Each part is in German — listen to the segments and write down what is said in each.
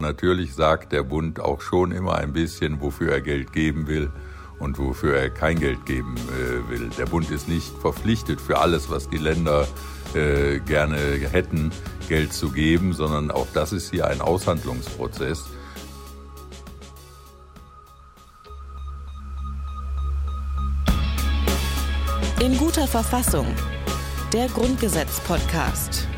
Natürlich sagt der Bund auch schon immer ein bisschen, wofür er Geld geben will und wofür er kein Geld geben äh, will. Der Bund ist nicht verpflichtet für alles, was die Länder äh, gerne hätten, Geld zu geben, sondern auch das ist hier ein Aushandlungsprozess. In guter Verfassung. Der Grundgesetz-Podcast.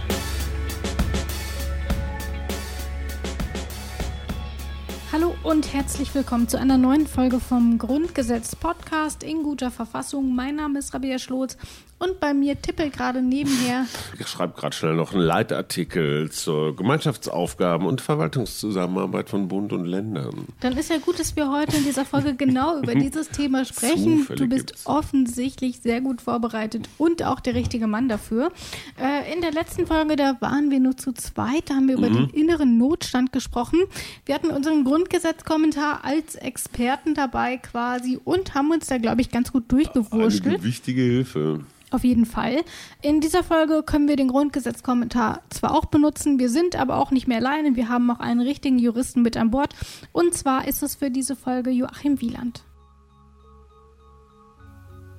Und herzlich willkommen zu einer neuen Folge vom Grundgesetz Podcast in guter Verfassung. Mein Name ist Rabia Schlotz und bei mir tippelt gerade nebenher. Ich schreibe gerade schnell noch einen Leitartikel zur Gemeinschaftsaufgaben und Verwaltungszusammenarbeit von Bund und Ländern. Dann ist ja gut, dass wir heute in dieser Folge genau über dieses Thema sprechen. Zufälle du bist gibt's. offensichtlich sehr gut vorbereitet und auch der richtige Mann dafür. Äh, in der letzten Folge, da waren wir nur zu zweit, da haben wir über Mhm. den inneren Notstand gesprochen. Wir hatten unseren Grundgesetzkommentar als Experten dabei quasi und haben uns da, glaube ich, ganz gut durchgewurschtelt. Eine wichtige Hilfe. Auf jeden Fall. In dieser Folge können wir den Grundgesetzkommentar zwar auch benutzen, wir sind aber auch nicht mehr alleine. Wir haben auch einen richtigen Juristen mit an Bord. Und zwar ist es für diese Folge Joachim Wieland.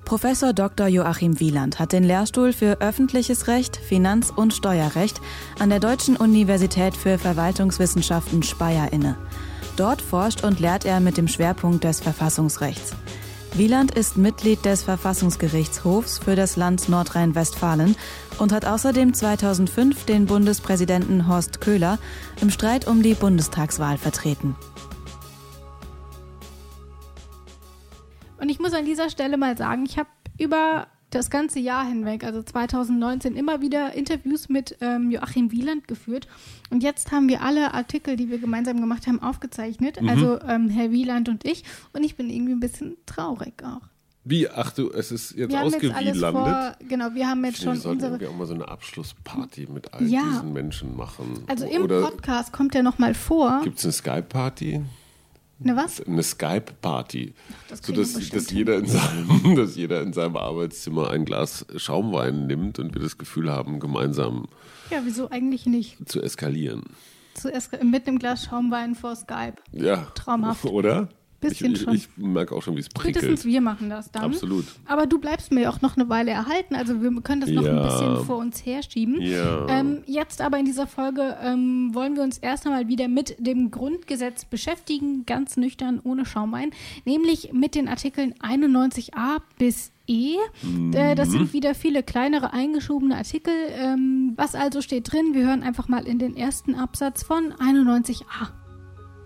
Professor Dr. Joachim Wieland hat den Lehrstuhl für öffentliches Recht, Finanz- und Steuerrecht an der Deutschen Universität für Verwaltungswissenschaften Speyer inne. Dort forscht und lehrt er mit dem Schwerpunkt des Verfassungsrechts. Wieland ist Mitglied des Verfassungsgerichtshofs für das Land Nordrhein-Westfalen und hat außerdem 2005 den Bundespräsidenten Horst Köhler im Streit um die Bundestagswahl vertreten. Und ich muss an dieser Stelle mal sagen, ich habe über das ganze Jahr hinweg, also 2019, immer wieder Interviews mit ähm, Joachim Wieland geführt. Und jetzt haben wir alle Artikel, die wir gemeinsam gemacht haben, aufgezeichnet. Also ähm, Herr Wieland und ich. Und ich bin irgendwie ein bisschen traurig auch. Wie? Ach du, es ist jetzt Wir ausgewielandet. vor, genau, wir haben jetzt Wir schon sollten unsere auch mal so eine Abschlussparty mit all Ja. diesen Menschen machen. Also im Oder Podcast kommt ja noch mal vor. gibt es eine Skype-Party? Ne was? Eine Skype-Party. Das So dass, dass, jeder in seinem, dass jeder in seinem Arbeitszimmer ein Glas Schaumwein nimmt und wir das Gefühl haben, gemeinsam Ja, wieso eigentlich nicht? zu eskalieren. Zuerst mit einem Glas Schaumwein vor Skype. Ja. Traumhaft. Oder? Bisschen ich, schon. ich merke auch schon, wie es Spätestens prickelt. wir machen das dann. Absolut. Aber du bleibst mir auch noch eine Weile erhalten. Also wir können das noch ein Ja. bisschen vor uns herschieben. Ja. Ähm, jetzt aber in dieser Folge ähm, wollen wir uns erst einmal wieder mit dem Grundgesetz beschäftigen, ganz nüchtern, ohne Schaumwein, nämlich mit den Artikeln 91a bis E. Äh, das Mhm. sind wieder viele kleinere eingeschobene Artikel. Ähm, was also steht drin? Wir hören einfach mal in den ersten Absatz von 91a.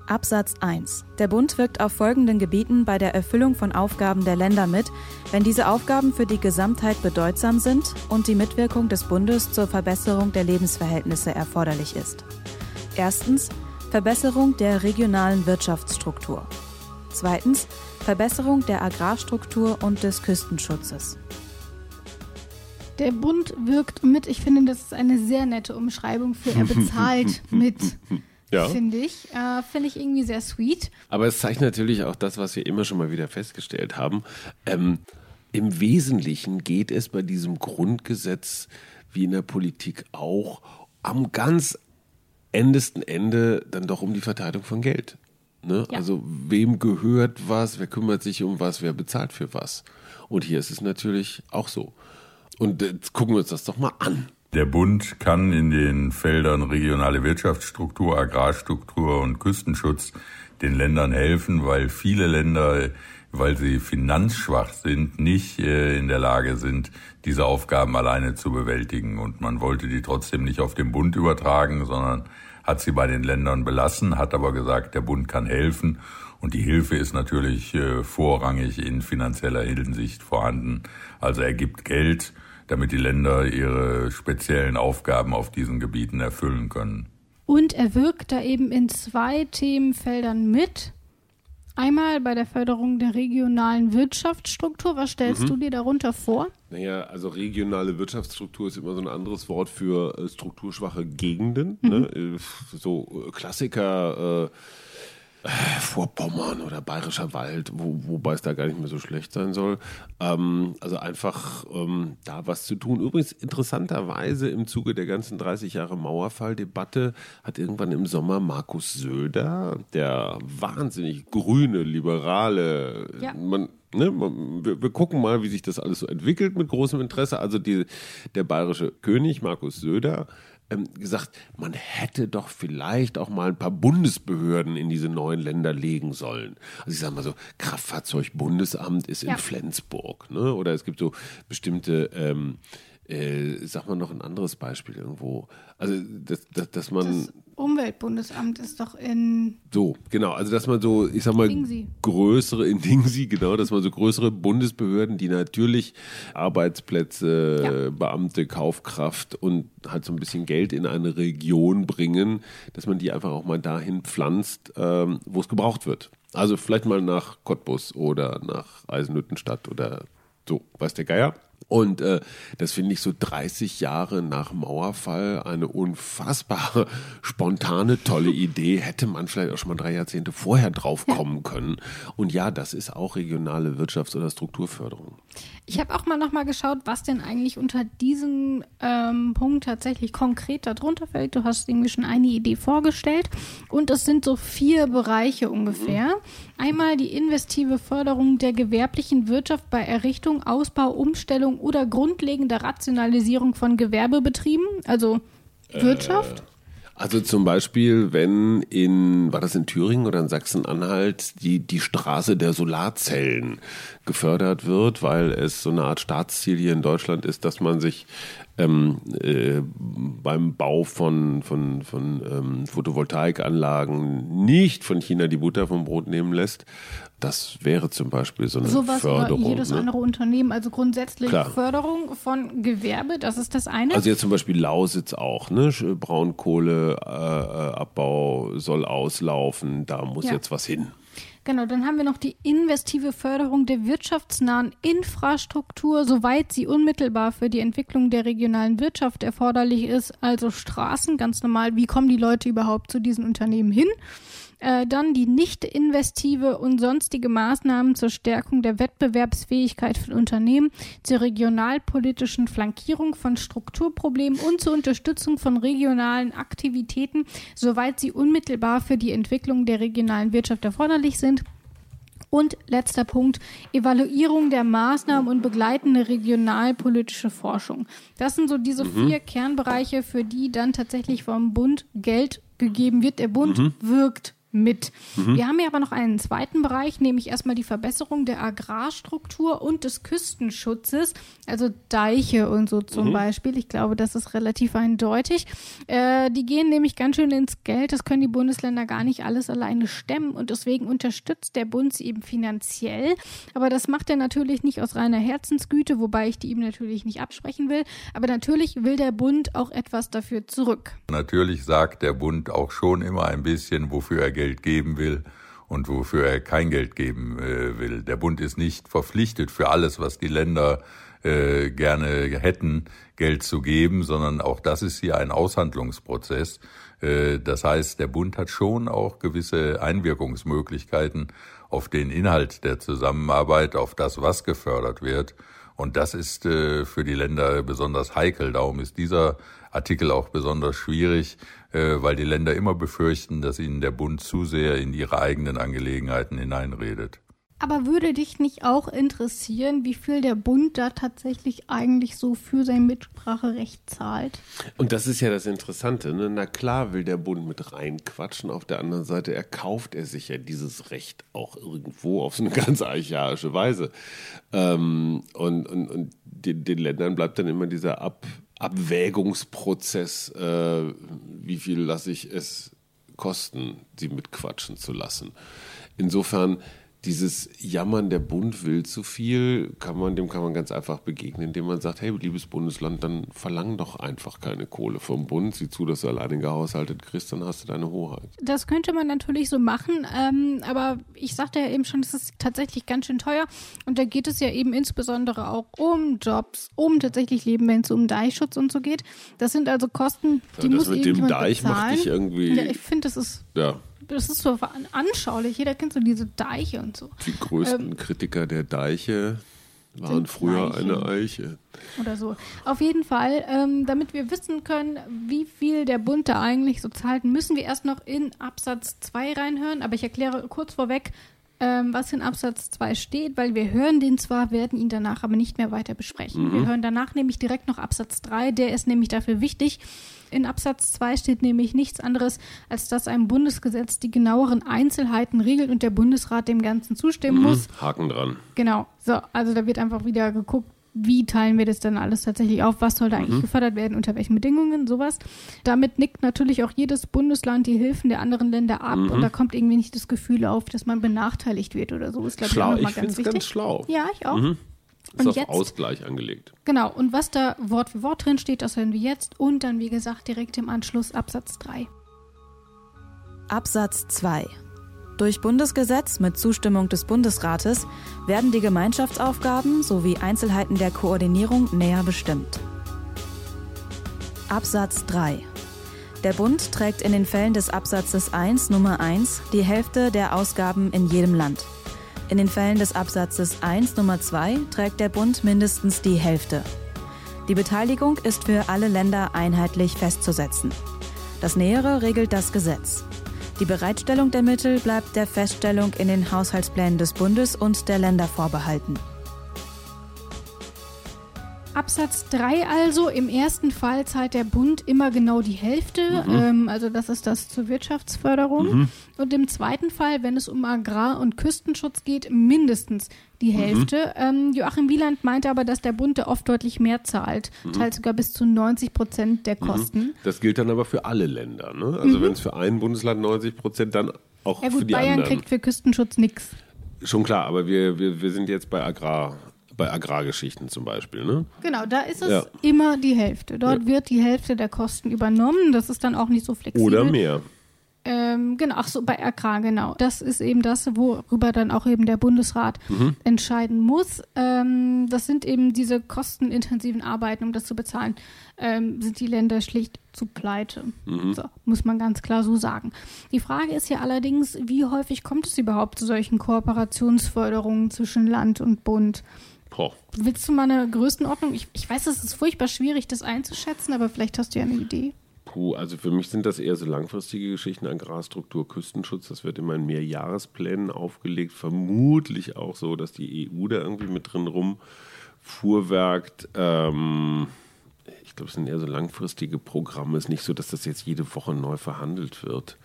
Absatz 1. Der Bund wirkt auf folgenden Gebieten bei der Erfüllung von Aufgaben der Länder mit, wenn diese Aufgaben für die Gesamtheit bedeutsam sind und die Mitwirkung des Bundes zur Verbesserung der Lebensverhältnisse erforderlich ist. Erstens Verbesserung der regionalen Wirtschaftsstruktur. Zweitens Verbesserung der Agrarstruktur und des Küstenschutzes. Der Bund wirkt mit. Ich finde, das ist eine sehr nette Umschreibung für er bezahlt mit. Ja. Finde ich. Äh, finde ich irgendwie sehr sweet. Aber es zeigt natürlich auch das, was wir immer schon mal wieder festgestellt haben. Ähm, Im Wesentlichen geht es bei diesem Grundgesetz wie in der Politik auch am ganz endesten Ende dann doch um die Verteilung von Geld. Ne? Ja. Also wem gehört was, wer kümmert sich um was, wer bezahlt für was. Und hier ist es natürlich auch so. Und jetzt gucken wir uns das doch mal an. Der Bund kann in den Feldern regionale Wirtschaftsstruktur, Agrarstruktur und Küstenschutz den Ländern helfen, weil viele Länder, weil sie finanzschwach sind, nicht äh, in der Lage sind, diese Aufgaben alleine zu bewältigen. Und man wollte die trotzdem nicht auf den Bund übertragen, sondern hat sie bei den Ländern belassen, hat aber gesagt, der Bund kann helfen. Und die Hilfe ist natürlich äh, vorrangig in finanzieller Hinsicht vorhanden. Also er gibt Geld, damit die Länder ihre speziellen Aufgaben auf diesen Gebieten erfüllen können. Und er wirkt da eben in zwei Themenfeldern mit. Einmal bei der Förderung der regionalen Wirtschaftsstruktur. Was stellst Mhm. du dir darunter vor? Naja, also regionale Wirtschaftsstruktur ist immer so ein anderes Wort für äh, strukturschwache Gegenden. Ne? Äh, So äh, Klassiker, äh, Vorpommern oder Bayerischer Wald, wo, wobei es da gar nicht mehr so schlecht sein soll. Ähm, also einfach ähm, da was zu tun. Übrigens interessanterweise im Zuge der ganzen 30 Jahre Mauerfalldebatte hat irgendwann im Sommer Markus Söder, der wahnsinnig grüne, liberale, ja. man, Ne, wir, wir, gucken mal, wie sich das alles so entwickelt mit großem Interesse. Also die, der bayerische König Markus Söder ähm, gesagt, man hätte doch vielleicht auch mal ein paar Bundesbehörden in diese neuen Länder legen sollen. Also ich sage mal so, Kraftfahrzeugbundesamt ist in ja. Flensburg, ne? Oder es gibt so bestimmte ähm, äh, sag mal noch ein anderes Beispiel irgendwo. Also, dass, dass, dass man. Das Umweltbundesamt ist doch in. So, genau. Also, dass man so, ich sag mal, Dingsi. größere, in Dingsi, genau, dass man so größere Bundesbehörden, die natürlich Arbeitsplätze, ja. Beamte, Kaufkraft und halt so ein bisschen Geld in eine Region bringen, dass man die einfach auch mal dahin pflanzt, ähm, wo es gebraucht wird. Also, vielleicht mal nach Cottbus oder nach Eisenhüttenstadt oder so, weiß der Geier. Und äh, das finde ich so 30 Jahre nach Mauerfall eine unfassbare, spontane, tolle Idee. Hätte man vielleicht auch schon mal drei Jahrzehnte vorher drauf kommen können. Und ja, das ist auch regionale Wirtschafts- oder Strukturförderung. Ich habe auch mal nochmal geschaut, was denn eigentlich unter diesem ähm, Punkt tatsächlich konkret darunter fällt. Du hast irgendwie schon eine Idee vorgestellt. Und es sind so vier Bereiche ungefähr. Mhm. Einmal die investive Förderung der gewerblichen Wirtschaft bei Errichtung, Ausbau, Umstellung oder grundlegender Rationalisierung von Gewerbebetrieben, also Wirtschaft. Äh. Also zum Beispiel, wenn in, war das in Thüringen oder in Sachsen-Anhalt, die, die Straße der Solarzellen gefördert wird, weil es so eine Art Staatsziel hier in Deutschland ist, dass man sich ähm, äh, beim Bau von, von, von ähm, Photovoltaikanlagen nicht von China die Butter vom Brot nehmen lässt. Das wäre zum Beispiel so eine Sowas Förderung. Oder jedes ne? andere Unternehmen, also grundsätzlich Klar. Förderung von Gewerbe, das ist das eine. Also jetzt zum Beispiel Lausitz auch, ne? Braunkohleabbau äh, soll auslaufen, da muss ja. jetzt was hin. Genau, dann haben wir noch die investive Förderung der wirtschaftsnahen Infrastruktur, soweit sie unmittelbar für die Entwicklung der regionalen Wirtschaft erforderlich ist, also Straßen, ganz normal, wie kommen die Leute überhaupt zu diesen Unternehmen hin? Äh, dann die nicht investive und sonstige Maßnahmen zur Stärkung der Wettbewerbsfähigkeit von Unternehmen, zur regionalpolitischen Flankierung von Strukturproblemen und zur Unterstützung von regionalen Aktivitäten, soweit sie unmittelbar für die Entwicklung der regionalen Wirtschaft erforderlich sind. Und letzter Punkt, Evaluierung der Maßnahmen und begleitende regionalpolitische Forschung. Das sind so diese mhm. vier Kernbereiche, für die dann tatsächlich vom Bund Geld gegeben wird. Der Bund mhm. wirkt mit. Mhm. Wir haben ja aber noch einen zweiten Bereich, nämlich erstmal die Verbesserung der Agrarstruktur und des Küstenschutzes, also Deiche und so zum mhm. Beispiel. Ich glaube, das ist relativ eindeutig. Äh, die gehen nämlich ganz schön ins Geld. Das können die Bundesländer gar nicht alles alleine stemmen und deswegen unterstützt der Bund sie eben finanziell. Aber das macht er natürlich nicht aus reiner Herzensgüte, wobei ich die ihm natürlich nicht absprechen will. Aber natürlich will der Bund auch etwas dafür zurück. Natürlich sagt der Bund auch schon immer ein bisschen, wofür er Geld geben will und wofür er kein Geld geben äh, will. Der Bund ist nicht verpflichtet für alles, was die Länder äh, gerne hätten, Geld zu geben, sondern auch das ist hier ein Aushandlungsprozess. Äh, das heißt, der Bund hat schon auch gewisse Einwirkungsmöglichkeiten auf den Inhalt der Zusammenarbeit, auf das, was gefördert wird. Und das ist für die Länder besonders heikel. Darum ist dieser Artikel auch besonders schwierig, weil die Länder immer befürchten, dass ihnen der Bund zu sehr in ihre eigenen Angelegenheiten hineinredet. Aber würde dich nicht auch interessieren, wie viel der Bund da tatsächlich eigentlich so für sein Mitspracherecht zahlt? Und das ist ja das Interessante. Ne? Na klar will der Bund mit reinquatschen. Auf der anderen Seite erkauft er sich ja dieses Recht auch irgendwo auf so eine ganz archaische Weise. Ähm, und und, und den, den Ländern bleibt dann immer dieser Ab Abwägungsprozess, äh, wie viel lasse ich es kosten, sie mitquatschen zu lassen. Insofern dieses Jammern, der Bund will zu viel, kann man, dem kann man ganz einfach begegnen, indem man sagt, hey, liebes Bundesland, dann verlang doch einfach keine Kohle vom Bund, sieh zu, dass du alleine gehaushaltet kriegst, dann hast du deine Hoheit. Das könnte man natürlich so machen, ähm, aber ich sagte ja eben schon, es ist tatsächlich ganz schön teuer und da geht es ja eben insbesondere auch um Jobs, um tatsächlich Leben, wenn es um Deichschutz und so geht. Das sind also Kosten, die ja, muss mit dem Deich bezahlen. macht dich irgendwie... Ja, ich finde, das ist... Ja das ist so anschaulich. Jeder kennt so diese Deiche und so. Die größten ähm, Kritiker der Deiche waren früher Eichen. eine Eiche. Oder so. Auf jeden Fall, ähm, damit wir wissen können, wie viel der Bund da eigentlich so zahlt, müssen wir erst noch in Absatz 2 reinhören. Aber ich erkläre kurz vorweg, ähm, was in Absatz 2 steht, weil wir hören den zwar, werden ihn danach aber nicht mehr weiter besprechen. Mhm. Wir hören danach nämlich direkt noch Absatz 3, der ist nämlich dafür wichtig. In Absatz 2 steht nämlich nichts anderes, als dass ein Bundesgesetz die genaueren Einzelheiten regelt und der Bundesrat dem Ganzen zustimmen mhm. muss. Haken dran. Genau. So, also da wird einfach wieder geguckt, wie teilen wir das dann alles tatsächlich auf, was soll da eigentlich mhm. gefördert werden, unter welchen Bedingungen, sowas. Damit nickt natürlich auch jedes Bundesland die Hilfen der anderen Länder ab mhm. und da kommt irgendwie nicht das Gefühl auf, dass man benachteiligt wird oder so. Ist, glaube ich, auch nochmal ganz wichtig. ganz schlau. Ja, ich auch. Mhm. Ist und auf jetzt, Ausgleich angelegt. Genau, und was da Wort für Wort drin steht, das hören wir jetzt und dann, wie gesagt, direkt im Anschluss Absatz 3. Absatz 2 durch Bundesgesetz mit Zustimmung des Bundesrates werden die Gemeinschaftsaufgaben sowie Einzelheiten der Koordinierung näher bestimmt. Absatz 3 Der Bund trägt in den Fällen des Absatzes 1 Nummer 1 die Hälfte der Ausgaben in jedem Land. In den Fällen des Absatzes 1 Nummer 2 trägt der Bund mindestens die Hälfte. Die Beteiligung ist für alle Länder einheitlich festzusetzen. Das Nähere regelt das Gesetz. Die Bereitstellung der Mittel bleibt der Feststellung in den Haushaltsplänen des Bundes und der Länder vorbehalten. Absatz 3 also, im ersten Fall zahlt der Bund immer genau die Hälfte, mhm. ähm, also das ist das zur Wirtschaftsförderung. Mhm. Und im zweiten Fall, wenn es um Agrar- und Küstenschutz geht, mindestens die mhm. Hälfte. Mhm. Ähm, Joachim Wieland meinte aber, dass der Bund da oft deutlich mehr zahlt, mhm. teils sogar bis zu 90 Prozent der mhm. Kosten. Das gilt dann aber für alle Länder. Ne? Also wenn es für ein Bundesland 90 Prozent, dann auch ja, gut, für die Bayern anderen. kriegt für Küstenschutz nichts. Schon klar, aber wir, wir, wir sind jetzt bei Agrar bei Agrargeschichten zum Beispiel, ne? Genau, da ist es ja. immer die Hälfte. Dort ja. wird die Hälfte der Kosten übernommen. Das ist dann auch nicht so flexibel. Oder mehr. Ähm, genau, ach so, bei Agrar, genau. Das ist eben das, worüber dann auch eben der Bundesrat mhm. entscheiden muss. Ähm, das sind eben diese kostenintensiven Arbeiten, um das zu bezahlen, ähm, sind die Länder schlicht zu pleite. Mhm. So, muss man ganz klar so sagen. Die Frage ist ja allerdings, wie häufig kommt es überhaupt zu solchen Kooperationsförderungen zwischen Land und Bund? Boah. Willst du mal eine Größenordnung? Ich, ich weiß, es ist furchtbar schwierig, das einzuschätzen, aber vielleicht hast du ja eine Idee. Puh, also für mich sind das eher so langfristige Geschichten, Agrarstruktur, Küstenschutz. Das wird immer in Mehrjahresplänen aufgelegt. Vermutlich auch so, dass die EU da irgendwie mit drin rumfuhrwerkt. Ähm, ich glaube, es sind eher so langfristige Programme. Es ist nicht so, dass das jetzt jede Woche neu verhandelt wird.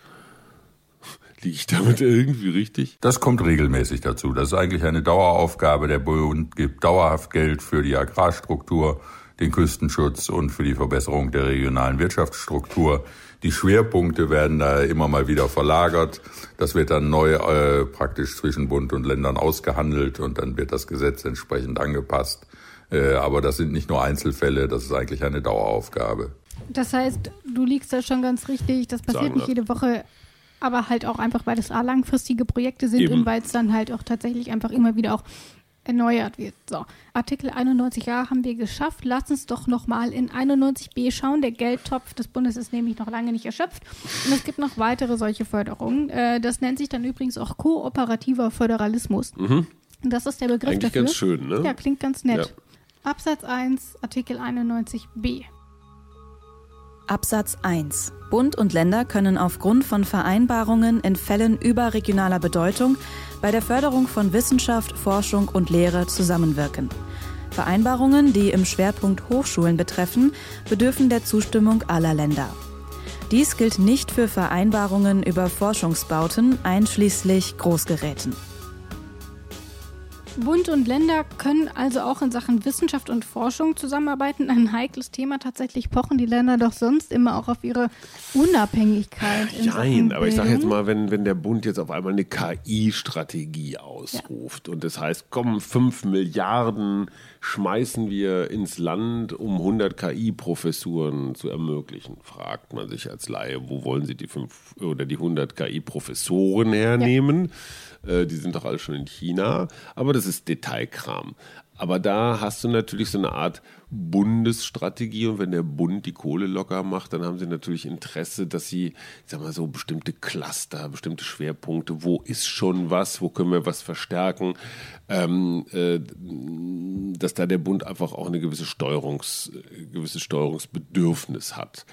Liege ich damit irgendwie richtig? Das kommt regelmäßig dazu. Das ist eigentlich eine Daueraufgabe. Der Bund gibt dauerhaft Geld für die Agrarstruktur, den Küstenschutz und für die Verbesserung der regionalen Wirtschaftsstruktur. Die Schwerpunkte werden da immer mal wieder verlagert. Das wird dann neu äh, praktisch zwischen Bund und Ländern ausgehandelt und dann wird das Gesetz entsprechend angepasst. Äh, aber das sind nicht nur Einzelfälle, das ist eigentlich eine Daueraufgabe. Das heißt, du liegst da schon ganz richtig. Das passiert Sagen nicht jede Woche aber halt auch einfach, weil es langfristige Projekte sind Eben. und weil es dann halt auch tatsächlich einfach immer wieder auch erneuert wird. So, Artikel 91a haben wir geschafft. Lass uns doch nochmal in 91b schauen. Der Geldtopf des Bundes ist nämlich noch lange nicht erschöpft. Und es gibt noch weitere solche Förderungen. Äh, das nennt sich dann übrigens auch kooperativer Föderalismus. Mhm. Das ist der Begriff Eigentlich dafür. ganz schön, ne? Ja, klingt ganz nett. Ja. Absatz 1, Artikel 91b. Absatz 1. Bund und Länder können aufgrund von Vereinbarungen in Fällen überregionaler Bedeutung bei der Förderung von Wissenschaft, Forschung und Lehre zusammenwirken. Vereinbarungen, die im Schwerpunkt Hochschulen betreffen, bedürfen der Zustimmung aller Länder. Dies gilt nicht für Vereinbarungen über Forschungsbauten, einschließlich Großgeräten. Bund und Länder können also auch in Sachen Wissenschaft und Forschung zusammenarbeiten. Ein heikles Thema. Tatsächlich pochen die Länder doch sonst immer auch auf ihre Unabhängigkeit. Nein, aber ich sage jetzt mal, wenn, wenn der Bund jetzt auf einmal eine KI-Strategie ausruft ja. und das heißt, komm, 5 Milliarden schmeißen wir ins Land, um 100 KI-Professuren zu ermöglichen, fragt man sich als Laie, wo wollen Sie die 5 oder die 100 KI-Professoren hernehmen? Ja. Äh, die sind doch alle schon in China. Aber das ist Detailkram. Aber da hast du natürlich so eine Art Bundesstrategie und wenn der Bund die Kohle locker macht, dann haben sie natürlich Interesse, dass sie, ich sag mal so, bestimmte Cluster, bestimmte Schwerpunkte, wo ist schon was, wo können wir was verstärken, ähm, äh, dass da der Bund einfach auch eine gewisse Steuerungs, gewisses Steuerungsbedürfnis hat.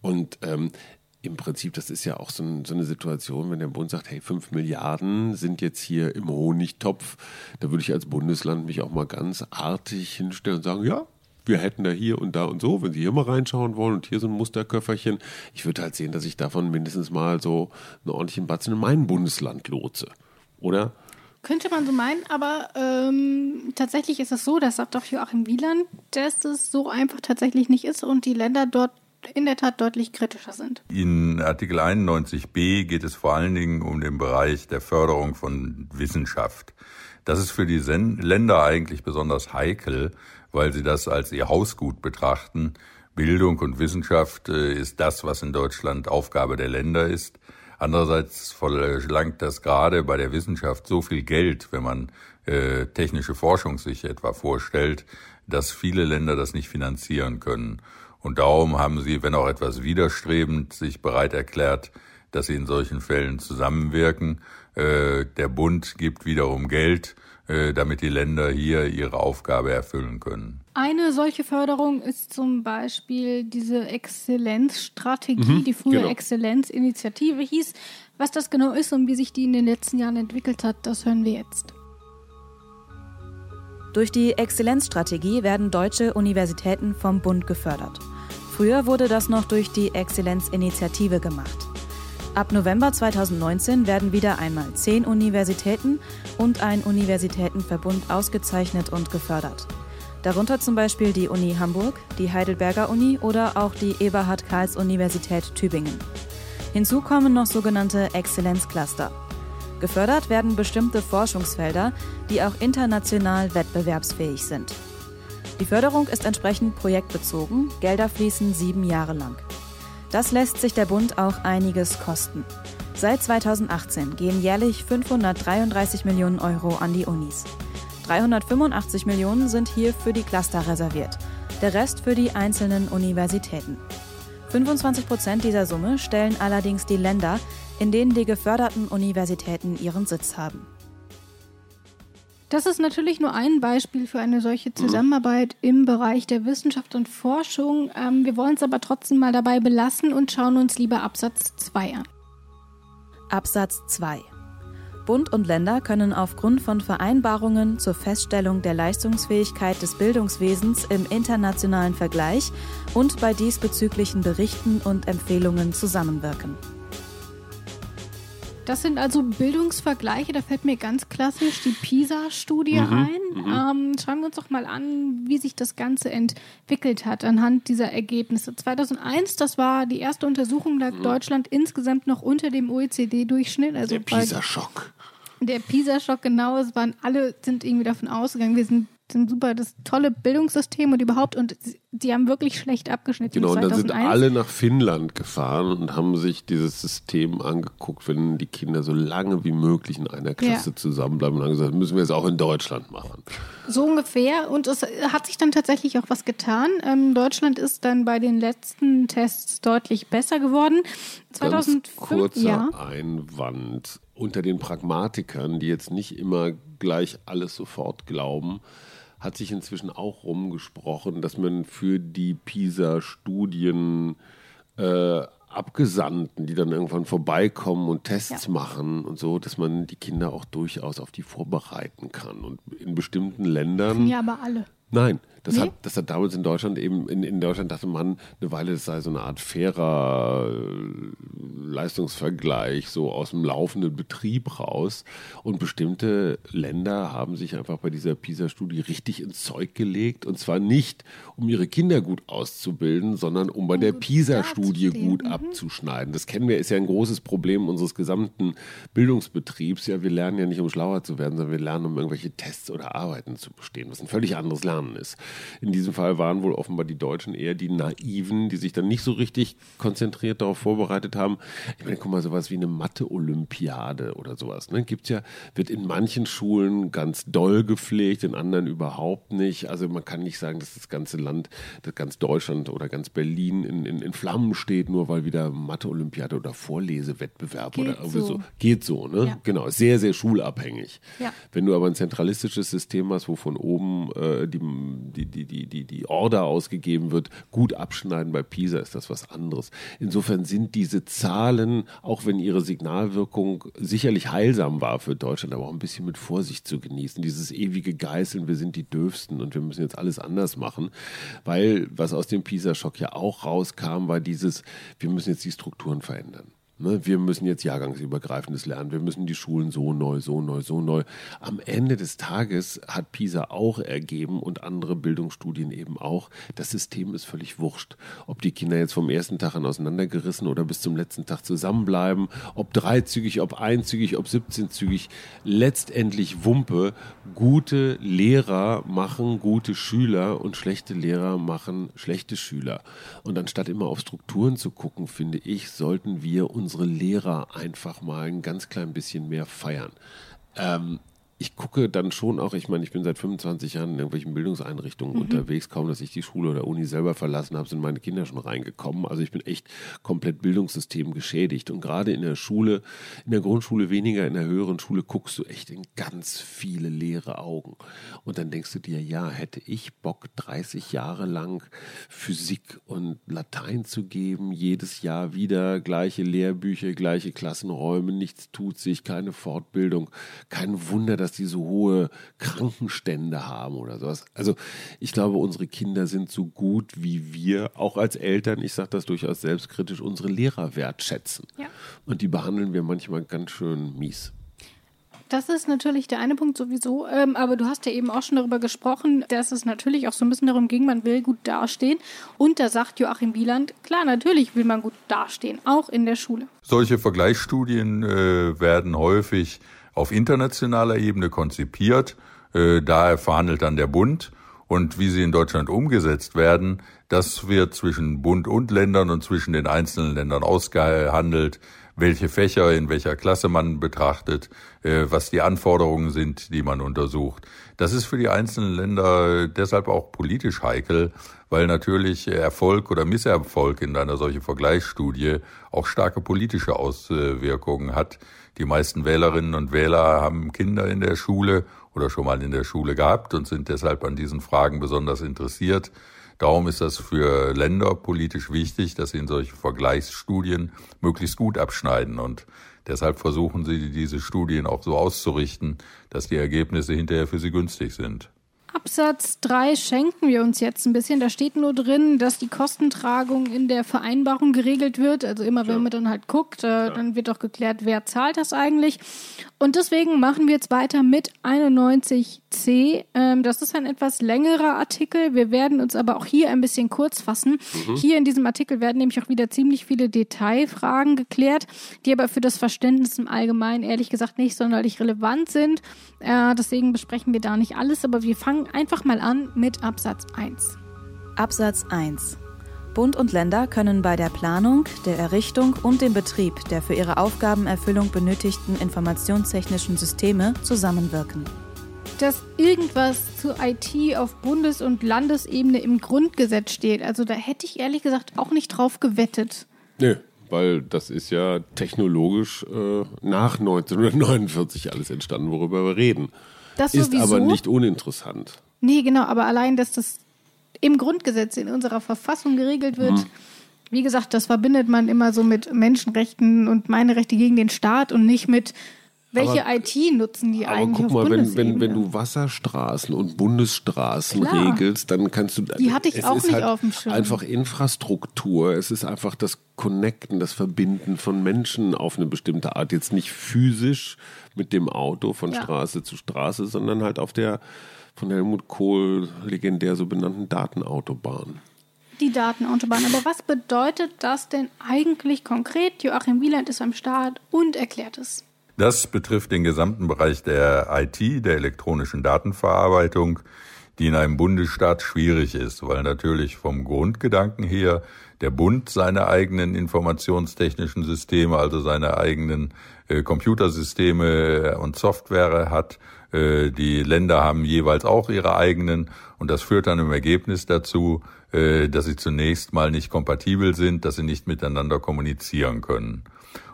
Und ähm, im Prinzip, das ist ja auch so, ein, so, eine Situation, wenn der Bund sagt, hey, 5 Milliarden sind jetzt hier im Honigtopf, da würde ich als Bundesland mich auch mal ganz artig hinstellen und sagen, ja, wir hätten da hier und da und so, wenn Sie hier mal reinschauen wollen und hier so ein Musterköfferchen, ich würde halt sehen, dass ich davon mindestens mal so einen ordentlichen Batzen in mein Bundesland lotse, oder? Könnte man so meinen, aber ähm, tatsächlich ist es so, das sagt doch Joachim Wieland, dass es so einfach tatsächlich nicht ist und die Länder dort in der Tat deutlich kritischer sind. In Artikel 91b geht es vor allen Dingen um den Bereich der Förderung von Wissenschaft. Das ist für die Länder eigentlich besonders heikel, weil sie das als ihr Hausgut betrachten. Bildung und Wissenschaft äh, ist das, was in Deutschland Aufgabe der Länder ist. Andererseits verlangt das gerade bei der Wissenschaft so viel Geld, wenn man äh, technische Forschung sich etwa vorstellt, dass viele Länder das nicht finanzieren können. Und darum haben sie, wenn auch etwas widerstrebend, sich bereit erklärt, dass sie in solchen Fällen zusammenwirken. Äh, der Bund gibt wiederum Geld, äh, damit die Länder hier ihre Aufgabe erfüllen können. Eine solche Förderung ist zum Beispiel diese Exzellenzstrategie, mhm, die frühe genau. Exzellenzinitiative hieß. Was das genau ist und wie sich die in den letzten Jahren entwickelt hat, das hören wir jetzt. Durch die Exzellenzstrategie werden deutsche Universitäten vom Bund gefördert. Früher wurde das noch durch die Exzellenzinitiative gemacht. Ab November 2019 werden wieder einmal zehn Universitäten und ein Universitätenverbund ausgezeichnet und gefördert. Darunter zum Beispiel die Uni Hamburg, die Heidelberger Uni oder auch die Eberhard Karls Universität Tübingen. Hinzu kommen noch sogenannte Exzellenzcluster. Gefördert werden bestimmte Forschungsfelder, die auch international wettbewerbsfähig sind. Die Förderung ist entsprechend projektbezogen, Gelder fließen sieben Jahre lang. Das lässt sich der Bund auch einiges kosten. Seit 2018 gehen jährlich 533 Millionen Euro an die Unis. 385 Millionen sind hier für die Cluster reserviert, der Rest für die einzelnen Universitäten. 25 Prozent dieser Summe stellen allerdings die Länder, in denen die geförderten Universitäten ihren Sitz haben. Das ist natürlich nur ein Beispiel für eine solche Zusammenarbeit im Bereich der Wissenschaft und Forschung. Ähm, wir wollen es aber trotzdem mal dabei belassen und schauen uns lieber Absatz 2 an. Absatz 2 Bund und Länder können aufgrund von Vereinbarungen zur Feststellung der Leistungsfähigkeit des Bildungswesens im internationalen Vergleich und bei diesbezüglichen Berichten und Empfehlungen zusammenwirken. Das sind also Bildungsvergleiche. Da fällt mir ganz klassisch die PISA-Studie mhm, ein. Mhm. Ähm, schauen wir uns doch mal an, wie sich das Ganze entwickelt hat anhand dieser Ergebnisse. 2001, das war die erste Untersuchung, lag mhm. Deutschland insgesamt noch unter dem OECD-Durchschnitt. Also der PISA-Schock. Der PISA-Schock, genau. Es waren alle sind irgendwie davon ausgegangen, wir sind sind super, das tolle Bildungssystem und überhaupt und die haben wirklich schlecht abgeschnitten. Genau, und dann sind alle nach Finnland gefahren und haben sich dieses System angeguckt, wenn die Kinder so lange wie möglich in einer Klasse ja. zusammenbleiben und haben gesagt, müssen wir es auch in Deutschland machen. So ungefähr und es hat sich dann tatsächlich auch was getan. Ähm, Deutschland ist dann bei den letzten Tests deutlich besser geworden. 2005, Ganz kurzer ja. Einwand unter den Pragmatikern, die jetzt nicht immer gleich alles sofort glauben, hat sich inzwischen auch rumgesprochen, dass man für die PISA-Studien äh, Abgesandten, die dann irgendwann vorbeikommen und Tests ja. machen und so, dass man die Kinder auch durchaus auf die vorbereiten kann. Und in bestimmten Ländern. Ja, aber alle. Nein, das, nee? hat, das hat damals in Deutschland eben, in, in Deutschland dachte man eine Weile, das sei so eine Art fairer äh, Leistungsvergleich, so aus dem laufenden Betrieb raus. Und bestimmte Länder haben sich einfach bei dieser PISA-Studie richtig ins Zeug gelegt. Und zwar nicht, um ihre Kinder gut auszubilden, sondern um bei um der PISA-Studie gut mhm. abzuschneiden. Das kennen wir, ist ja ein großes Problem unseres gesamten Bildungsbetriebs. Ja, wir lernen ja nicht, um schlauer zu werden, sondern wir lernen, um irgendwelche Tests oder Arbeiten zu bestehen, was ein völlig anderes Lernen lernen ist. In diesem Fall waren wohl offenbar die Deutschen eher die Naiven, die sich dann nicht so richtig konzentriert darauf vorbereitet haben. Ich meine, guck mal, sowas wie eine Mathe-Olympiade oder sowas. Ne? Gibt's ja, wird in manchen Schulen ganz doll gepflegt, in anderen überhaupt nicht. Also man kann nicht sagen, dass das ganze Land, das ganz Deutschland oder ganz Berlin in, in, in Flammen steht, nur weil wieder Mathe-Olympiade oder Vorlesewettbewerb Geht oder irgendwie so. so. Geht so, ne? Ja. Genau, sehr, sehr schulabhängig. Ja. Wenn du aber ein zentralistisches System hast, wo von oben äh, die, die, die, die, die, die Order ausgegeben wird, gut abschneiden bei PISA ist das was anderes. Insofern sind diese Zahlen, auch wenn ihre Signalwirkung sicherlich heilsam war für Deutschland, aber auch ein bisschen mit Vorsicht zu genießen. Dieses ewige Geißeln, wir sind die Dürfsten und wir müssen jetzt alles anders machen. Weil was aus dem PISA-Schock ja auch rauskam, war dieses, wir müssen jetzt die Strukturen verändern. Ne, wir müssen jetzt jahrgangsübergreifendes lernen. Wir müssen die Schulen so neu, so neu, so neu. Am Ende des Tages hat PISA auch ergeben und andere Bildungsstudien eben auch. Das System ist völlig wurscht. Ob die Kinder jetzt vom ersten Tag an auseinandergerissen oder bis zum letzten Tag zusammenbleiben, ob dreizügig, ob einzügig, ob 17-zügig, letztendlich Wumpe. Gute Lehrer machen gute Schüler und schlechte Lehrer machen schlechte Schüler. Und anstatt immer auf Strukturen zu gucken, finde ich, sollten wir unsere Lehrer einfach mal ein ganz klein bisschen mehr feiern. Ähm, ich gucke dann schon auch, ich meine, ich bin seit 25 Jahren in irgendwelchen Bildungseinrichtungen unterwegs. Kaum, dass ich die Schule oder Uni selber verlassen habe, sind meine Kinder schon reingekommen. Also ich bin echt komplett Bildungssystem geschädigt. Und gerade in der Schule, in der Grundschule weniger, in der höheren Schule guckst du echt in ganz viele leere Augen. Und dann denkst du dir, ja, hätte ich Bock, 30 Jahre lang Physik und Latein zu geben, jedes Jahr wieder gleiche Lehrbücher, gleiche Klassenräume, nichts tut sich, keine Fortbildung. Kein Wunder, dass die so hohe Krankenstände haben oder sowas. Also ich glaube, unsere Kinder sind so gut wie wir, auch als Eltern, ich sage das durchaus selbstkritisch, unsere Lehrer wertschätzen. Ja. Und die behandeln wir manchmal ganz schön mies. Das ist natürlich der eine Punkt sowieso, ähm, aber du hast ja eben auch schon darüber gesprochen, dass es natürlich auch so ein bisschen darum ging, man will gut dastehen. Und da sagt Joachim Wieland, klar, natürlich will man gut dastehen, auch in der Schule. Solche Vergleichsstudien äh, werden häufig auf internationaler Ebene konzipiert. Äh, daher verhandelt dann der Bund. Und wie sie in Deutschland umgesetzt werden, das wird zwischen Bund und Ländern und zwischen den einzelnen Ländern ausgehandelt, welche Fächer in welcher Klasse man betrachtet, äh, was die Anforderungen sind, die man untersucht. Das ist für die einzelnen Länder deshalb auch politisch heikel, weil natürlich Erfolg oder Misserfolg in einer solchen Vergleichsstudie auch starke politische Auswirkungen hat. Die meisten Wählerinnen und Wähler haben Kinder in der Schule oder schon mal in der Schule gehabt und sind deshalb an diesen Fragen besonders interessiert. Darum ist das für Länder politisch wichtig, dass sie in solche Vergleichsstudien möglichst gut abschneiden. Und deshalb versuchen sie, diese Studien auch so auszurichten, dass die Ergebnisse hinterher für sie günstig sind. Absatz 3 schenken wir uns jetzt ein bisschen. Da steht nur drin, dass die Kostentragung in der Vereinbarung geregelt wird. Also immer wenn man dann halt guckt, äh, dann wird auch geklärt, wer zahlt das eigentlich. Und deswegen machen wir jetzt weiter mit 91c. Ähm, das ist ein etwas längerer Artikel. Wir werden uns aber auch hier ein bisschen kurz fassen. Hier in diesem Artikel werden nämlich auch wieder ziemlich viele Detailfragen geklärt, die aber für das Verständnis im Allgemeinen ehrlich gesagt nicht sonderlich relevant sind. Äh, deswegen besprechen wir da nicht alles, aber wir fangen einfach mal an mit Absatz 1. Absatz 1. Bund und Länder können bei der Planung, der Errichtung und dem Betrieb der für ihre Aufgabenerfüllung benötigten informationstechnischen Systeme zusammenwirken. Dass irgendwas zu IT auf Bundes- und Landesebene im Grundgesetz steht, also da hätte ich ehrlich gesagt auch nicht drauf gewettet. Nö, weil das ist ja technologisch äh, nach 1949 alles entstanden, worüber wir reden. Das Ist sowieso. aber nicht uninteressant. Nee, genau, aber allein, dass das im Grundgesetz in unserer Verfassung geregelt wird. Mhm. Wie gesagt, das verbindet man immer so mit Menschenrechten und meine Rechte gegen den Staat und nicht mit welche Aber- IT nutzen die Aber eigentlich guck mal, wenn, wenn, wenn du Wasserstraßen und Bundesstraßen Klar. regelst, dann kannst du. Die hatte ich auch nicht halt auf dem Schirm. Einfach Infrastruktur. Es ist einfach das Connecten, das Verbinden von Menschen auf eine bestimmte Art. Jetzt nicht physisch mit dem Auto von Ja. Straße zu Straße, sondern halt auf der von Helmut Kohl legendär so benannten Datenautobahn. die Datenautobahn. Aber was bedeutet das denn eigentlich konkret? Joachim Wieland ist am Start und erklärt es. Das betrifft den gesamten Bereich der IT, der elektronischen Datenverarbeitung. die in einem Bundesstaat schwierig ist, weil natürlich vom Grundgedanken her der Bund seine eigenen informationstechnischen Systeme, also seine eigenen äh, Computersysteme und Software hat. Äh, die Länder haben jeweils auch ihre eigenen und das führt dann im Ergebnis dazu, äh, dass sie zunächst mal nicht kompatibel sind, dass sie nicht miteinander kommunizieren können.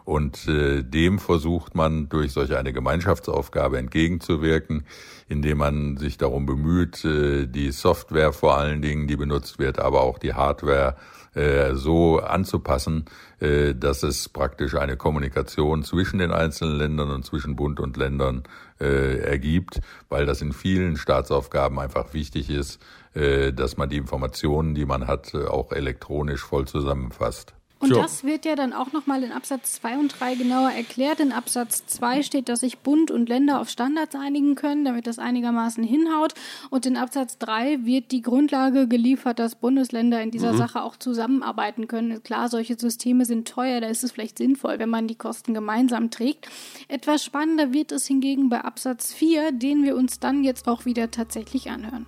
Und äh, dem versucht man durch solch eine Gemeinschaftsaufgabe entgegenzuwirken, indem man sich darum bemüht, äh, die Software vor allen Dingen, die benutzt wird, aber auch die Hardware äh, so anzupassen, äh, dass es praktisch eine Kommunikation zwischen den einzelnen Ländern und zwischen Bund und Ländern äh, ergibt, weil das in vielen Staatsaufgaben einfach wichtig ist, dass man die Informationen, die man hat, auch elektronisch voll zusammenfasst. Und sure. das wird ja dann auch nochmal in Absatz 2 und 3 genauer erklärt. In Absatz 2 steht, dass sich Bund und Länder auf Standards einigen können, damit das einigermaßen hinhaut. Und in Absatz 3 wird die Grundlage geliefert, dass Bundesländer in dieser mhm. Sache auch zusammenarbeiten können. Klar, solche Systeme sind teuer, da ist es vielleicht sinnvoll, wenn man die Kosten gemeinsam trägt. Etwas spannender wird es hingegen bei Absatz 4, den wir uns dann jetzt auch wieder tatsächlich anhören.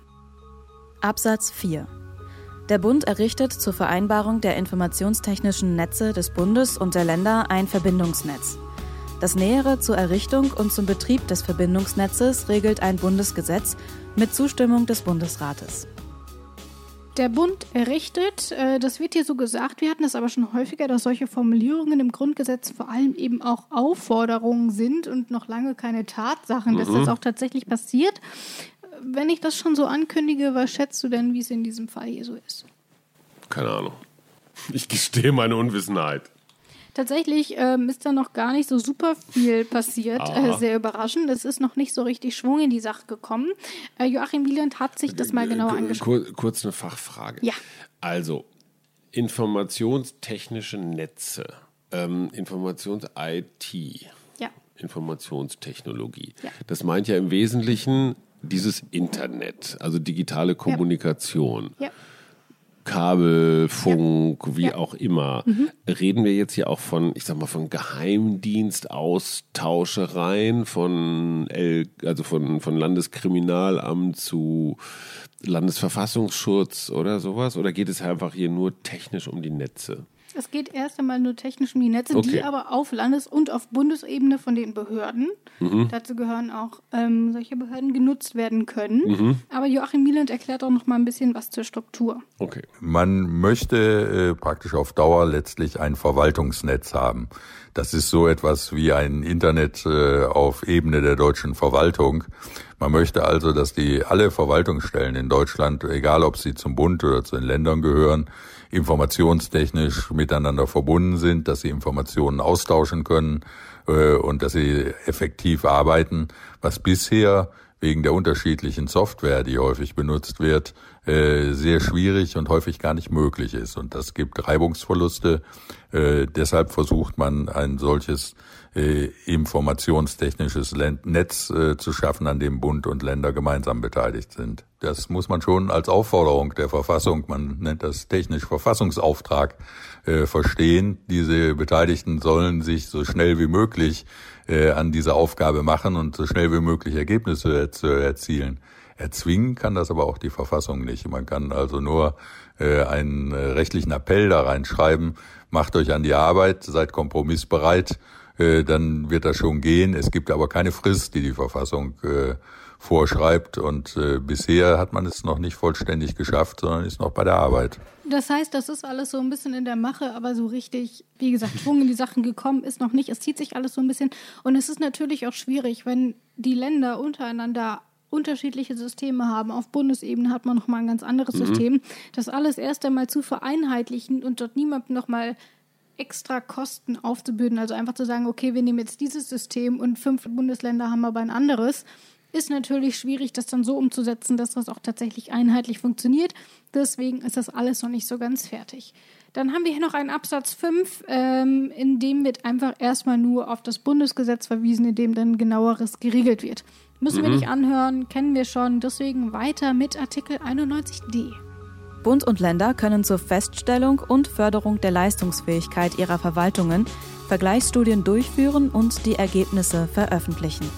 Absatz 4 der Bund errichtet zur Vereinbarung der informationstechnischen Netze des Bundes und der Länder ein Verbindungsnetz. Das Nähere zur Errichtung und zum Betrieb des Verbindungsnetzes regelt ein Bundesgesetz mit Zustimmung des Bundesrates. Der Bund errichtet, äh, das wird hier so gesagt, wir hatten es aber schon häufiger, dass solche Formulierungen im Grundgesetz vor allem eben auch Aufforderungen sind und noch lange keine Tatsachen, mhm. dass das auch tatsächlich passiert wenn ich das schon so ankündige, was schätzt du denn, wie es in diesem Fall hier so ist? Keine Ahnung. Ich gestehe meine Unwissenheit. Tatsächlich ähm, ist da noch gar nicht so super viel passiert. Äh, sehr überraschend. Es ist noch nicht so richtig Schwung in die Sache gekommen. Äh, Joachim Wieland hat sich das mal genauer angeschaut. Kur kurz eine Fachfrage. Ja. Also, informationstechnische Netze, ähm, Informations-IT. Ja. Informationstechnologie. Ja. Das meint ja im Wesentlichen dieses Internet, also digitale Kommunikation. Ja. Kabel, Funk, ja. wie ja. auch immer. Mhm. Reden wir jetzt hier auch von, ich sag mal, von Geheimdienstaustaschereien, von L, also von, von Landeskriminalamt zu Landesverfassungsschutz oder sowas? Oder geht es einfach hier nur technisch um die Netze? Es geht erst einmal nur technisch um die Netze, okay. die aber auf Landes- und auf Bundesebene von den Behörden, mhm. dazu gehören auch ähm, solche Behörden, genutzt werden können. Mhm. Aber Joachim Mieland erklärt auch noch mal ein bisschen was zur Struktur. Okay. Man möchte äh, praktisch auf Dauer letztlich ein Verwaltungsnetz haben. Das ist so etwas wie ein Internet äh, auf Ebene der deutschen Verwaltung. Man möchte also, dass die alle Verwaltungsstellen in Deutschland, egal ob sie zum Bund oder zu den Ländern gehören, informationstechnisch miteinander verbunden sind, dass sie Informationen austauschen können äh, und dass sie effektiv arbeiten, was bisher wegen der unterschiedlichen Software, die häufig benutzt wird, äh, sehr schwierig und häufig gar nicht möglich ist. Und das gibt Reibungsverluste. Äh, deshalb versucht man ein solches äh, informationstechnisches Netz äh, zu schaffen, an dem Bund und Länder gemeinsam beteiligt sind. Das muss man schon als Aufforderung der Verfassung, man nennt das technisch Verfassungsauftrag, äh, verstehen. Diese Beteiligten sollen sich so schnell wie möglich äh, an diese Aufgabe machen und so schnell wie möglich Ergebnisse zu erzielen. Erzwingen kann das aber auch die Verfassung nicht. Man kann also nur äh, einen rechtlichen Appell da reinschreiben, macht euch an die Arbeit, seid kompromissbereit äh, dann wird das schon gehen. Es gibt aber keine Frist, die die Verfassung äh, vorschreibt. Und äh, bisher hat man es noch nicht vollständig geschafft, sondern ist noch bei der Arbeit. Das heißt, das ist alles so ein bisschen in der Mache, aber so richtig, wie gesagt, Schwung in die Sachen gekommen ist noch nicht. Es zieht sich alles so ein bisschen. Und es ist natürlich auch schwierig, wenn die Länder untereinander unterschiedliche Systeme haben. Auf Bundesebene hat man nochmal ein ganz anderes mhm. System. Das alles erst einmal zu vereinheitlichen und dort niemandem nochmal extra Kosten aufzubürden. Also einfach zu sagen, okay, wir nehmen jetzt dieses System und fünf Bundesländer haben aber ein anderes, ist natürlich schwierig, das dann so umzusetzen, dass das auch tatsächlich einheitlich funktioniert. Deswegen ist das alles noch nicht so ganz fertig. Dann haben wir hier noch einen Absatz 5, ähm, in dem wird einfach erstmal nur auf das Bundesgesetz verwiesen, in dem dann genaueres geregelt wird. Müssen mhm. wir nicht anhören, kennen wir schon. Deswegen weiter mit Artikel 91d. Bund und Länder können zur Feststellung und Förderung der Leistungsfähigkeit ihrer Verwaltungen Vergleichsstudien durchführen und die Ergebnisse veröffentlichen.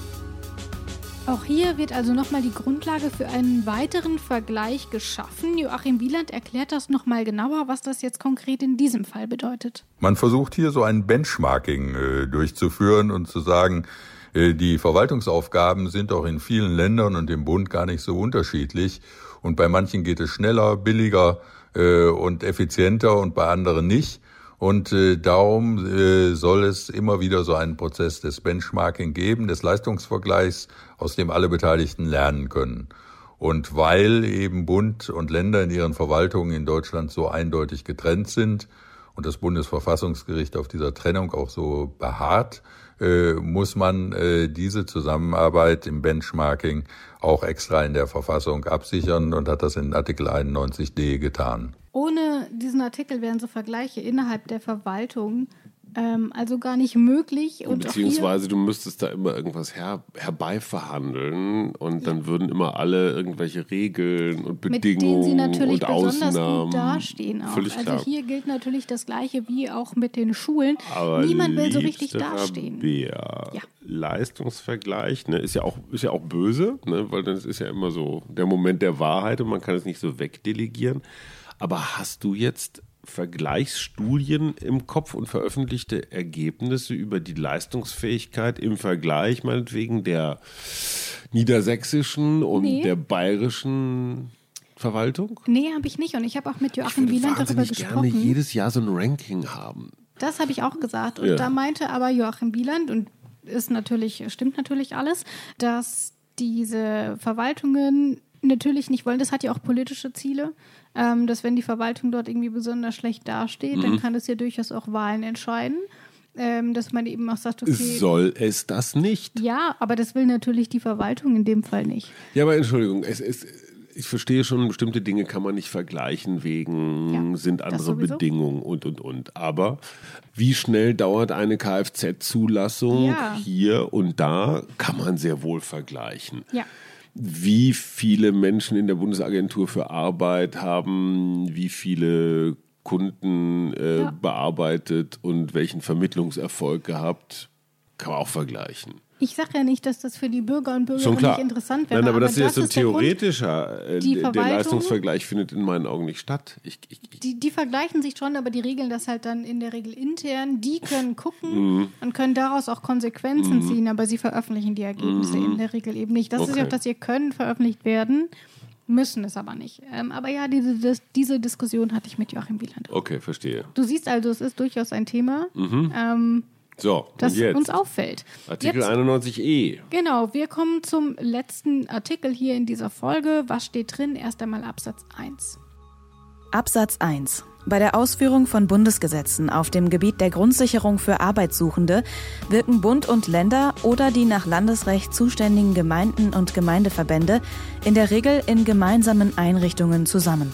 Auch hier wird also nochmal die Grundlage für einen weiteren Vergleich geschaffen. Joachim Wieland erklärt das nochmal genauer, was das jetzt konkret in diesem Fall bedeutet. Man versucht hier so ein Benchmarking äh, durchzuführen und zu sagen, äh, die Verwaltungsaufgaben sind auch in vielen Ländern und im Bund gar nicht so unterschiedlich. Und bei manchen geht es schneller, billiger äh, und effizienter und bei anderen nicht. Und äh, darum äh, soll es immer wieder so einen Prozess des Benchmarking geben, des Leistungsvergleichs, aus dem alle Beteiligten lernen können. Und weil eben Bund und Länder in ihren Verwaltungen in Deutschland so eindeutig getrennt sind und das Bundesverfassungsgericht auf dieser Trennung auch so beharrt, äh, muss man äh, diese Zusammenarbeit im Benchmarking auch extra in der Verfassung absichern und hat das in Artikel 91d getan. Ohne diesen Artikel wären so Vergleiche innerhalb der Verwaltung ähm, also gar nicht möglich. Und Beziehungsweise du müsstest da immer irgendwas her, herbeiverhandeln und ja. dann würden immer alle irgendwelche Regeln und Bedingungen Mit denen sie natürlich und besonders Ausnahmen. gut dastehen. Auch. Völlig also hier gilt natürlich das Gleiche wie auch mit den Schulen. Aber Niemand will so richtig dastehen. Ja. Leistungsvergleich ne, ist, ja auch, ist ja auch böse, ne, weil das ist ja immer so der Moment der Wahrheit und man kann es nicht so wegdelegieren. Aber hast du jetzt Vergleichsstudien im Kopf und veröffentlichte Ergebnisse über die Leistungsfähigkeit im Vergleich meinetwegen der niedersächsischen und nee. der bayerischen Verwaltung? Nee, habe ich nicht. Und ich habe auch mit Joachim Wieland darüber gesprochen. Ich gerne jedes Jahr so ein Ranking haben. Das habe ich auch gesagt. Und ja. da meinte aber Joachim Wieland, und ist natürlich, stimmt natürlich alles, dass diese Verwaltungen natürlich nicht wollen. Das hat ja auch politische Ziele ähm, dass wenn die Verwaltung dort irgendwie besonders schlecht dasteht, mhm. dann kann es ja durchaus auch Wahlen entscheiden. Ähm, dass man eben auch sagt, okay. Soll es das nicht? Ja, aber das will natürlich die Verwaltung in dem Fall nicht. Ja, aber Entschuldigung, es ist ich verstehe schon, bestimmte Dinge kann man nicht vergleichen wegen ja, sind andere Bedingungen und und und. Aber wie schnell dauert eine Kfz-Zulassung ja. hier und da, kann man sehr wohl vergleichen. Ja wie viele Menschen in der Bundesagentur für Arbeit haben, wie viele Kunden äh, ja. bearbeitet und welchen Vermittlungserfolg gehabt, kann man auch vergleichen. Ich sage ja nicht, dass das für die Bürger und Bürger nicht interessant wäre. Nein, aber, aber das ist jetzt ein theoretischer, äh, der Leistungsvergleich findet in meinen Augen nicht statt. Ich, ich, ich die, die, vergleichen sich schon, aber die regeln das halt dann in der Regel intern. Die können gucken mhm. und können daraus auch Konsequenzen mhm. ziehen, aber sie veröffentlichen die Ergebnisse mhm. in der Regel eben nicht. Das okay. ist ja auch, dass sie können veröffentlicht werden, müssen es aber nicht. Ähm, aber ja, diese, das, diese Diskussion hatte ich mit Joachim Wieland. Okay, verstehe. Du siehst also, es ist durchaus ein Thema. Mhm. Ähm, so, das uns auffällt. Artikel jetzt, 91e. Genau, wir kommen zum letzten Artikel hier in dieser Folge. Was steht drin? Erst einmal Absatz 1. Absatz 1. Bei der Ausführung von Bundesgesetzen auf dem Gebiet der Grundsicherung für Arbeitssuchende wirken Bund und Länder oder die nach Landesrecht zuständigen Gemeinden und Gemeindeverbände in der Regel in gemeinsamen Einrichtungen zusammen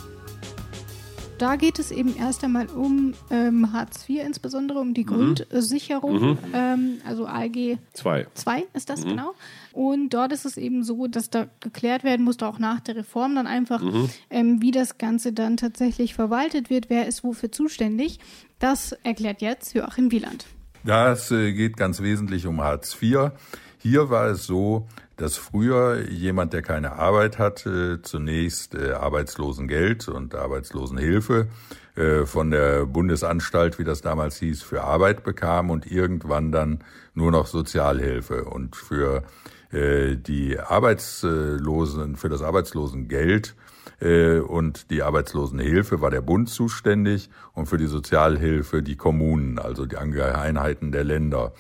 da geht es eben erst einmal um ähm, Hartz IV, insbesondere um die mhm. Grundsicherung, mhm. ähm, also ALG 2 ist das mhm. genau. Und dort ist es eben so, dass da geklärt werden musste, auch nach der Reform dann einfach, mhm. ähm, wie das Ganze dann tatsächlich verwaltet wird, wer ist wofür zuständig. Das erklärt jetzt Joachim Wieland. Das äh, geht ganz wesentlich um Hartz IV. Hier war es so, dass früher jemand, der keine Arbeit hatte, zunächst äh, Arbeitslosengeld und Arbeitslosenhilfe äh, von der Bundesanstalt, wie das damals hieß, für Arbeit bekam und irgendwann dann nur noch Sozialhilfe. Und für äh, die Arbeitslosen, für das Arbeitslosengeld äh, und die Arbeitslosenhilfe war der Bund zuständig und für die Sozialhilfe die Kommunen, also die Einheiten der Länder.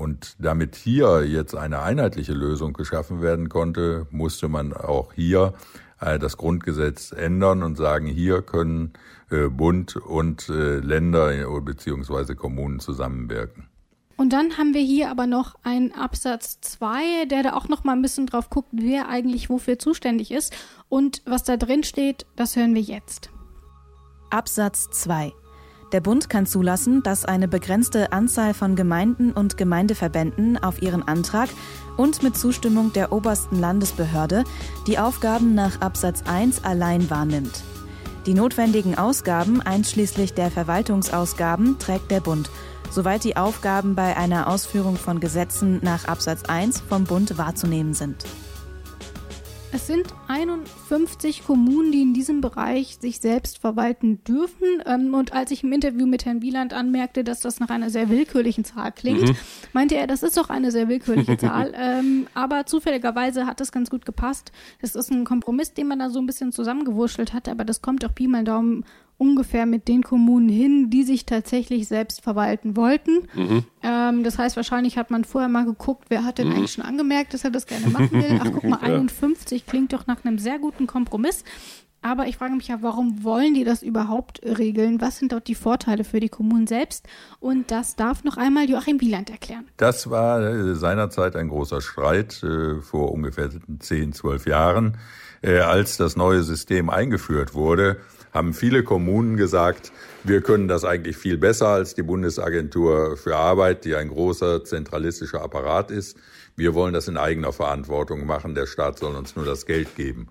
Und damit hier jetzt eine einheitliche Lösung geschaffen werden konnte, musste man auch hier äh, das Grundgesetz ändern und sagen, hier können äh, Bund und äh, Länder bzw. Kommunen zusammenwirken. Und dann haben wir hier aber noch einen Absatz 2, der da auch noch mal ein bisschen drauf guckt, wer eigentlich wofür zuständig ist. Und was da drin steht, das hören wir jetzt. Absatz 2. Der Bund kann zulassen, dass eine begrenzte Anzahl von Gemeinden und Gemeindeverbänden auf ihren Antrag und mit Zustimmung der obersten Landesbehörde die Aufgaben nach Absatz 1 allein wahrnimmt. Die notwendigen Ausgaben einschließlich der Verwaltungsausgaben trägt der Bund, soweit die Aufgaben bei einer Ausführung von Gesetzen nach Absatz 1 vom Bund wahrzunehmen sind. Es sind 51 Kommunen, die in diesem Bereich sich selbst verwalten dürfen. Ähm, und als ich im Interview mit Herrn Wieland anmerkte, dass das nach einer sehr willkürlichen Zahl klingt, mhm. meinte er, das ist doch eine sehr willkürliche Zahl. ähm, aber zufälligerweise hat das ganz gut gepasst. Es ist ein Kompromiss, den man da so ein bisschen zusammengewurschtelt hat, aber das kommt auch Pi mal Daumen ungefähr mit den Kommunen hin, die sich tatsächlich selbst verwalten wollten. Mhm. Ähm, das heißt, wahrscheinlich hat man vorher mal geguckt, wer hat denn mhm. eigentlich schon angemerkt, dass er das gerne machen will. Ach, guck mal, 51 klingt doch nach einem sehr guten Kompromiss. Aber ich frage mich ja, warum wollen die das überhaupt regeln? Was sind dort die Vorteile für die Kommunen selbst? Und das darf noch einmal Joachim Wieland erklären. Das war äh, seinerzeit ein großer Streit äh, vor ungefähr 10, 12 Jahren, äh, als das neue System eingeführt wurde haben viele Kommunen gesagt, wir können das eigentlich viel besser als die Bundesagentur für Arbeit, die ein großer zentralistischer Apparat ist. Wir wollen das in eigener Verantwortung machen. Der Staat soll uns nur das Geld geben.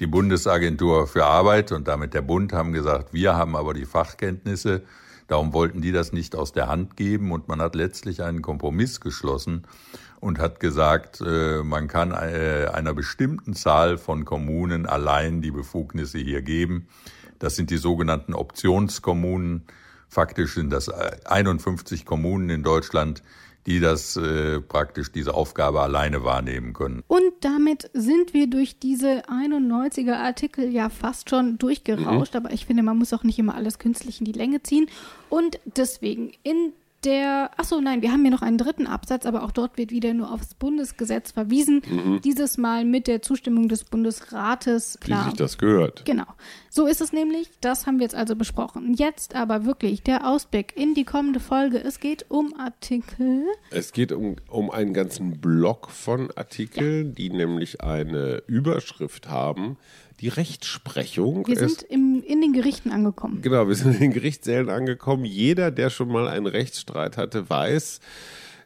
Die Bundesagentur für Arbeit und damit der Bund haben gesagt, wir haben aber die Fachkenntnisse. Darum wollten die das nicht aus der Hand geben und man hat letztlich einen Kompromiss geschlossen und hat gesagt, äh, man kann äh, einer bestimmten Zahl von Kommunen allein die Befugnisse hier geben. Das sind die sogenannten Optionskommunen. Faktisch sind das 51 Kommunen in Deutschland, die das äh, praktisch diese Aufgabe alleine wahrnehmen können. Und damit sind wir durch diese 91er Artikel ja fast schon durchgerauscht, mhm. aber ich finde, man muss auch nicht immer alles künstlich in die Länge ziehen. Und deswegen in der, achso, nein, wir haben hier noch einen dritten Absatz, aber auch dort wird wieder nur aufs Bundesgesetz verwiesen. Mhm. Dieses Mal mit der Zustimmung des Bundesrates. Klar. Wie sich das gehört. Genau. So ist es nämlich. Das haben wir jetzt also besprochen. Jetzt aber wirklich der Ausblick in die kommende Folge. Es geht um Artikel. Es geht um, um einen ganzen Block von Artikeln, ja. die nämlich eine Überschrift haben, die Rechtsprechung. Wir sind im, in den Gerichten angekommen. Genau, wir sind in den Gerichtssälen angekommen. Jeder, der schon mal einen Rechtsstreit hatte, weiß,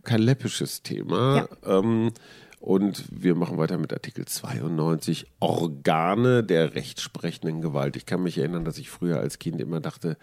kein läppisches Thema. Ja. Ähm, und wir machen weiter mit Artikel 92, Organe der rechtsprechenden Gewalt. Ich kann mich erinnern, dass ich früher als Kind immer dachte,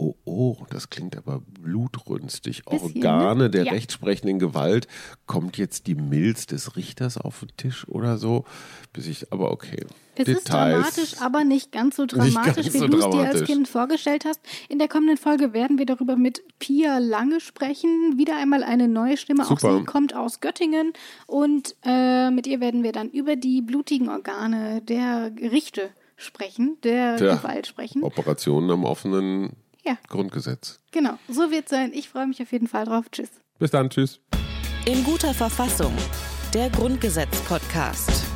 oh, oh, das klingt aber blutrünstig. Bisschen, Organe ne? der ja. rechtsprechenden Gewalt. Kommt jetzt die Milz des Richters auf den Tisch oder so? Bis ich, aber okay. Es Details. ist dramatisch, aber nicht ganz so dramatisch, ganz wie so du es dir als Kind vorgestellt hast. In der kommenden Folge werden wir darüber mit Pia Lange sprechen. Wieder einmal eine neue Stimme. Super. Auch sie kommt aus Göttingen. Und äh, mit ihr werden wir dann über die blutigen Organe der Gerichte sprechen, der Tja, Gewalt sprechen. Operationen am offenen ja. Grundgesetz. Genau, so wird es sein. Ich freue mich auf jeden Fall drauf. Tschüss. Bis dann, tschüss. In guter Verfassung. Der Grundgesetz-Podcast.